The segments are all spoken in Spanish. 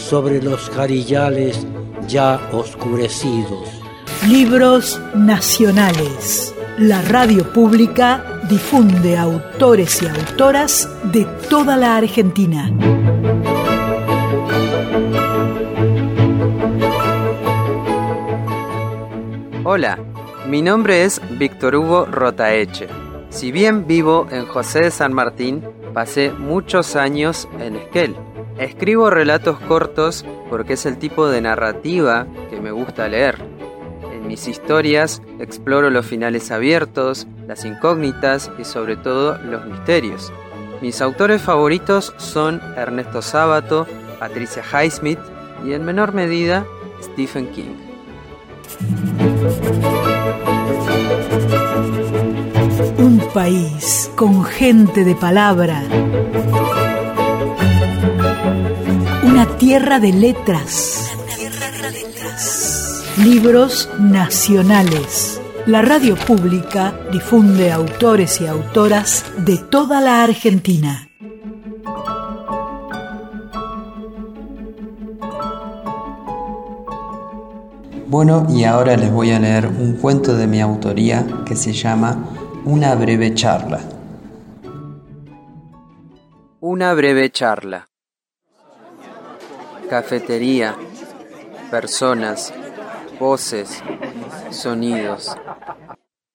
sobre los jarillales ya oscurecidos. Libros nacionales. La radio pública difunde autores y autoras de toda la Argentina. Hola, mi nombre es Víctor Hugo Rotaeche. Si bien vivo en José de San Martín, pasé muchos años en Esquel. Escribo relatos cortos porque es el tipo de narrativa que me gusta leer. En mis historias exploro los finales abiertos, las incógnitas y sobre todo los misterios. Mis autores favoritos son Ernesto Sábato, Patricia Highsmith y en menor medida Stephen King. Un país con gente de palabra. Una tierra de letras. Libros nacionales. La radio pública difunde autores y autoras de toda la Argentina. Bueno, y ahora les voy a leer un cuento de mi autoría que se llama Una breve charla. Una breve charla. Cafetería, personas, voces, sonidos.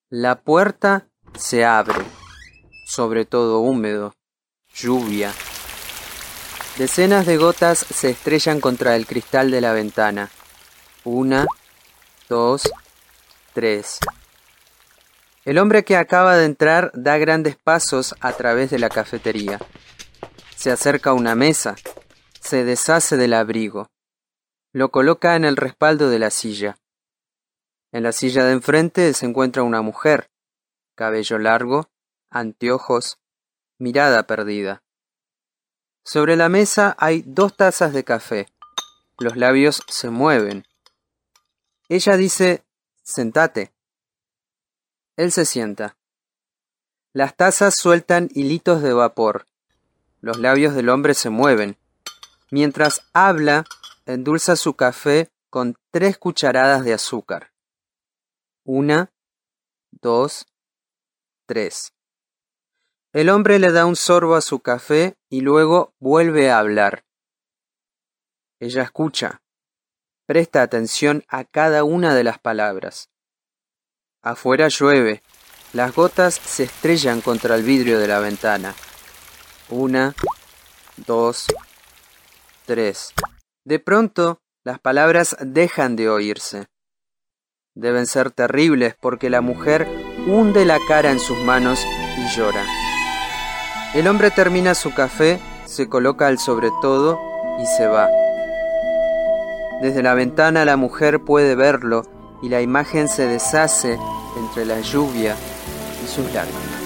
La puerta se abre, sobre todo húmedo, lluvia. Decenas de gotas se estrellan contra el cristal de la ventana. Una, dos, tres. El hombre que acaba de entrar da grandes pasos a través de la cafetería. Se acerca a una mesa, se deshace del abrigo, lo coloca en el respaldo de la silla. En la silla de enfrente se encuentra una mujer, cabello largo, anteojos, mirada perdida. Sobre la mesa hay dos tazas de café. Los labios se mueven. Ella dice, sentate. Él se sienta. Las tazas sueltan hilitos de vapor. Los labios del hombre se mueven. Mientras habla, endulza su café con tres cucharadas de azúcar. Una, dos, tres. El hombre le da un sorbo a su café y luego vuelve a hablar. Ella escucha. Presta atención a cada una de las palabras. Afuera llueve. Las gotas se estrellan contra el vidrio de la ventana. Una, dos, tres. De pronto, las palabras dejan de oírse. Deben ser terribles porque la mujer hunde la cara en sus manos y llora. El hombre termina su café, se coloca al sobre todo y se va. Desde la ventana la mujer puede verlo y la imagen se deshace entre la lluvia y sus lágrimas.